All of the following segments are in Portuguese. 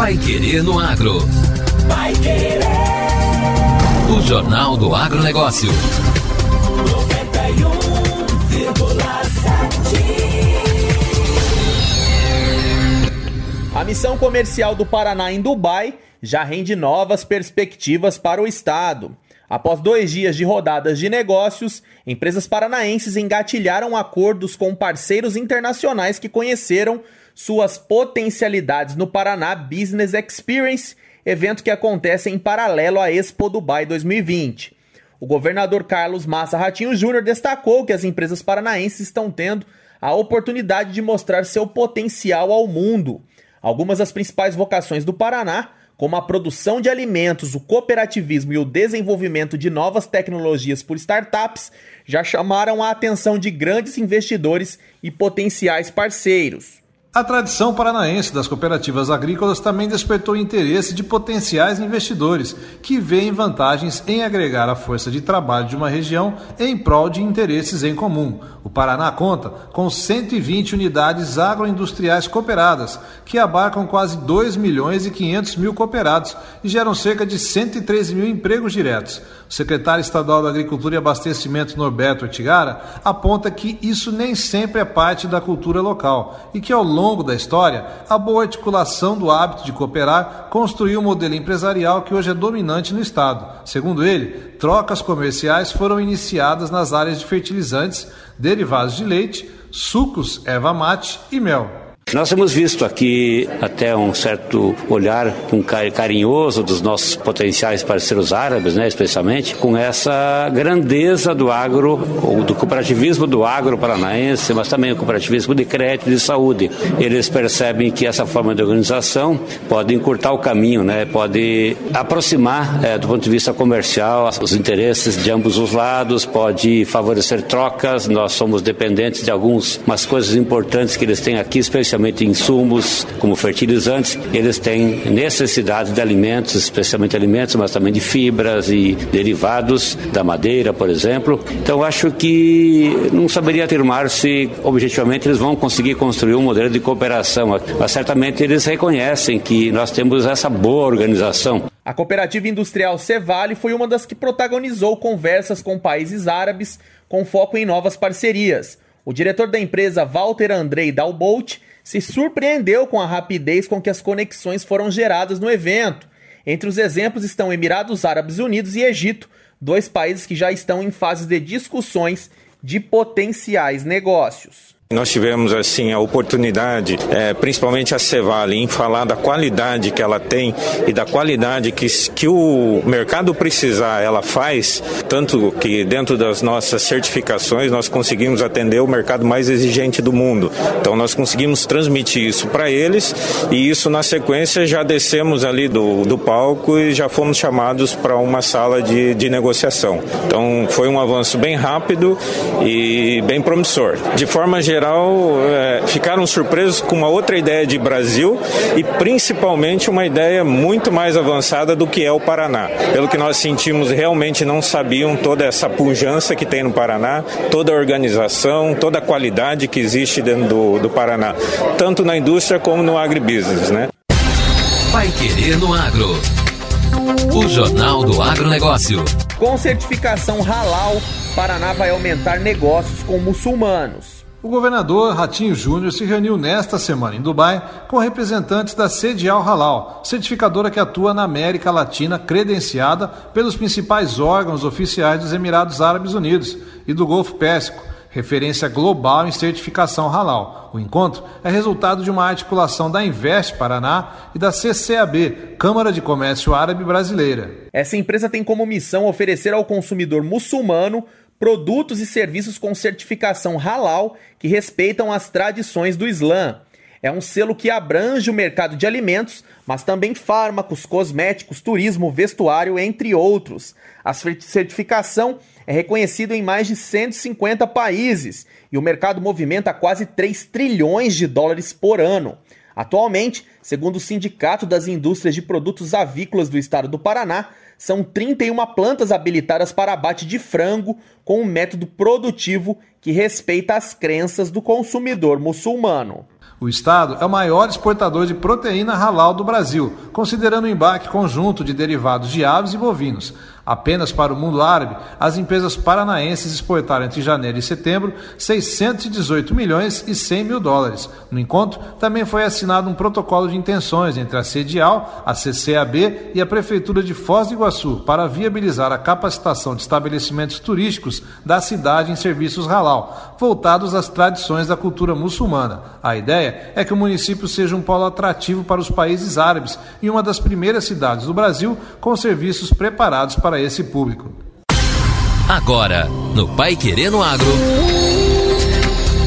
Pai Querer no Agro. Pai Querer. O Jornal do Agronegócio. 91,7. A missão comercial do Paraná em Dubai já rende novas perspectivas para o estado. Após dois dias de rodadas de negócios, empresas paranaenses engatilharam acordos com parceiros internacionais que conheceram suas potencialidades no Paraná Business Experience, evento que acontece em paralelo à Expo Dubai 2020. O governador Carlos Massa Ratinho Júnior destacou que as empresas paranaenses estão tendo a oportunidade de mostrar seu potencial ao mundo. Algumas das principais vocações do Paraná como a produção de alimentos, o cooperativismo e o desenvolvimento de novas tecnologias por startups, já chamaram a atenção de grandes investidores e potenciais parceiros. A tradição paranaense das cooperativas agrícolas também despertou interesse de potenciais investidores que veem vantagens em agregar a força de trabalho de uma região em prol de interesses em comum. O Paraná conta com 120 unidades agroindustriais cooperadas, que abarcam quase 2 milhões e 500 mil cooperados e geram cerca de 113 mil empregos diretos. O secretário estadual da Agricultura e Abastecimento, Norberto Ortigara, aponta que isso nem sempre é parte da cultura local e que ao longo da história, a boa articulação do hábito de cooperar construiu um modelo empresarial que hoje é dominante no Estado. Segundo ele, trocas comerciais foram iniciadas nas áreas de fertilizantes, derivados de leite, sucos, erva mate e mel. Nós temos visto aqui até um certo olhar um carinhoso dos nossos potenciais parceiros árabes, né, especialmente, com essa grandeza do agro, ou do cooperativismo do agro paranaense, mas também o cooperativismo de crédito e de saúde. Eles percebem que essa forma de organização pode encurtar o caminho, né, pode aproximar é, do ponto de vista comercial os interesses de ambos os lados, pode favorecer trocas. Nós somos dependentes de algumas coisas importantes que eles têm aqui, especialmente especialmente insumos como fertilizantes, eles têm necessidade de alimentos, especialmente alimentos, mas também de fibras e derivados da madeira, por exemplo. Então acho que não saberia afirmar se objetivamente eles vão conseguir construir um modelo de cooperação, mas certamente eles reconhecem que nós temos essa boa organização. A cooperativa industrial Cevale foi uma das que protagonizou conversas com países árabes com foco em novas parcerias. O diretor da empresa, Walter Andrei Dalbolt, se surpreendeu com a rapidez com que as conexões foram geradas no evento. Entre os exemplos estão Emirados Árabes Unidos e Egito, dois países que já estão em fases de discussões de potenciais negócios. Nós tivemos assim a oportunidade, é, principalmente a Cevale, em falar da qualidade que ela tem e da qualidade que, que o mercado precisar ela faz, tanto que dentro das nossas certificações nós conseguimos atender o mercado mais exigente do mundo. Então nós conseguimos transmitir isso para eles e isso na sequência já descemos ali do, do palco e já fomos chamados para uma sala de, de negociação. Então foi um avanço bem rápido e bem promissor. De forma geral geral, é, ficaram surpresos com uma outra ideia de Brasil e principalmente uma ideia muito mais avançada do que é o Paraná. Pelo que nós sentimos, realmente não sabiam toda essa pujança que tem no Paraná, toda a organização, toda a qualidade que existe dentro do, do Paraná, tanto na indústria como no agribusiness, né? Vai querer no agro. O Jornal do Agronegócio. Com certificação halal, Paraná vai aumentar negócios com muçulmanos. O governador Ratinho Júnior se reuniu nesta semana em Dubai com representantes da Sede Al Halal, certificadora que atua na América Latina, credenciada pelos principais órgãos oficiais dos Emirados Árabes Unidos e do Golfo Pérsico, referência global em certificação halal. O encontro é resultado de uma articulação da Invest Paraná e da CCAB, Câmara de Comércio Árabe Brasileira. Essa empresa tem como missão oferecer ao consumidor muçulmano produtos e serviços com certificação halal que respeitam as tradições do Islã. É um selo que abrange o mercado de alimentos, mas também fármacos, cosméticos, turismo, vestuário, entre outros. A certificação é reconhecida em mais de 150 países e o mercado movimenta quase 3 trilhões de dólares por ano. Atualmente, segundo o Sindicato das Indústrias de Produtos Avícolas do Estado do Paraná, são 31 plantas habilitadas para abate de frango com um método produtivo que respeita as crenças do consumidor muçulmano. O estado é o maior exportador de proteína halal do Brasil, considerando o embarque conjunto de derivados de aves e bovinos. Apenas para o mundo árabe, as empresas paranaenses exportaram entre janeiro e setembro 618 milhões e 100 mil dólares. No encontro, também foi assinado um protocolo de intenções entre a CEDIAL, a CCAB e a Prefeitura de Foz do Iguaçu para viabilizar a capacitação de estabelecimentos turísticos da cidade em serviços halal, voltados às tradições da cultura muçulmana. A ideia é que o município seja um polo atrativo para os países árabes e uma das primeiras cidades do Brasil com serviços preparados para esse público. Agora, no Pai Querendo Agro.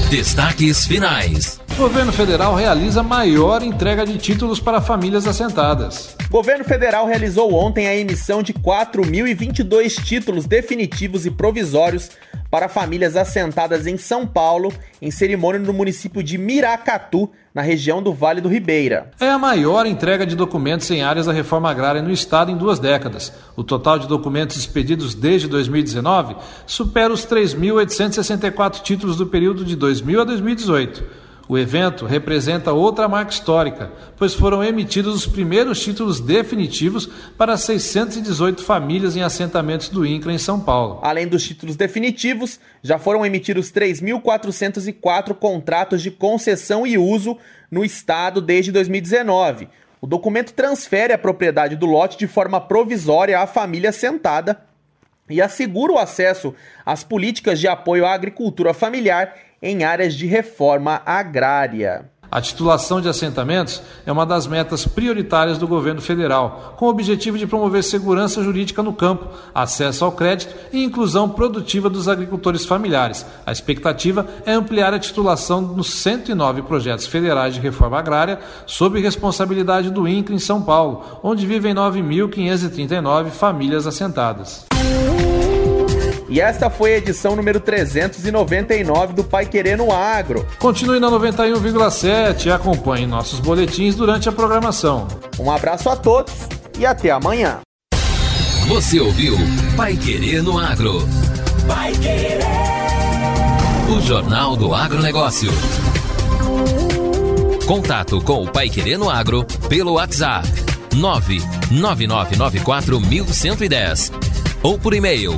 Destaques finais. O governo federal realiza maior entrega de títulos para famílias assentadas. O governo federal realizou ontem a emissão de 4.022 títulos definitivos e provisórios para famílias assentadas em São Paulo, em cerimônia no município de Miracatu, na região do Vale do Ribeira. É a maior entrega de documentos em áreas da reforma agrária no estado em duas décadas. O total de documentos expedidos desde 2019 supera os 3.864 títulos do período de 2000 a 2018. O evento representa outra marca histórica, pois foram emitidos os primeiros títulos definitivos para 618 famílias em assentamentos do INCRA em São Paulo. Além dos títulos definitivos, já foram emitidos 3.404 contratos de concessão e uso no estado desde 2019. O documento transfere a propriedade do lote de forma provisória à família assentada e assegura o acesso às políticas de apoio à agricultura familiar em áreas de reforma agrária. A titulação de assentamentos é uma das metas prioritárias do governo federal, com o objetivo de promover segurança jurídica no campo, acesso ao crédito e inclusão produtiva dos agricultores familiares. A expectativa é ampliar a titulação nos 109 projetos federais de reforma agrária sob responsabilidade do INCRA em São Paulo, onde vivem 9.539 famílias assentadas. E esta foi a edição número 399 do Pai Querendo Agro. Continue na 91,7 e acompanhe nossos boletins durante a programação. Um abraço a todos e até amanhã. Você ouviu Pai Querendo Agro. Pai Querer. O Jornal do Agronegócio. Contato com o Pai Querendo Agro pelo WhatsApp 999941110 ou por e-mail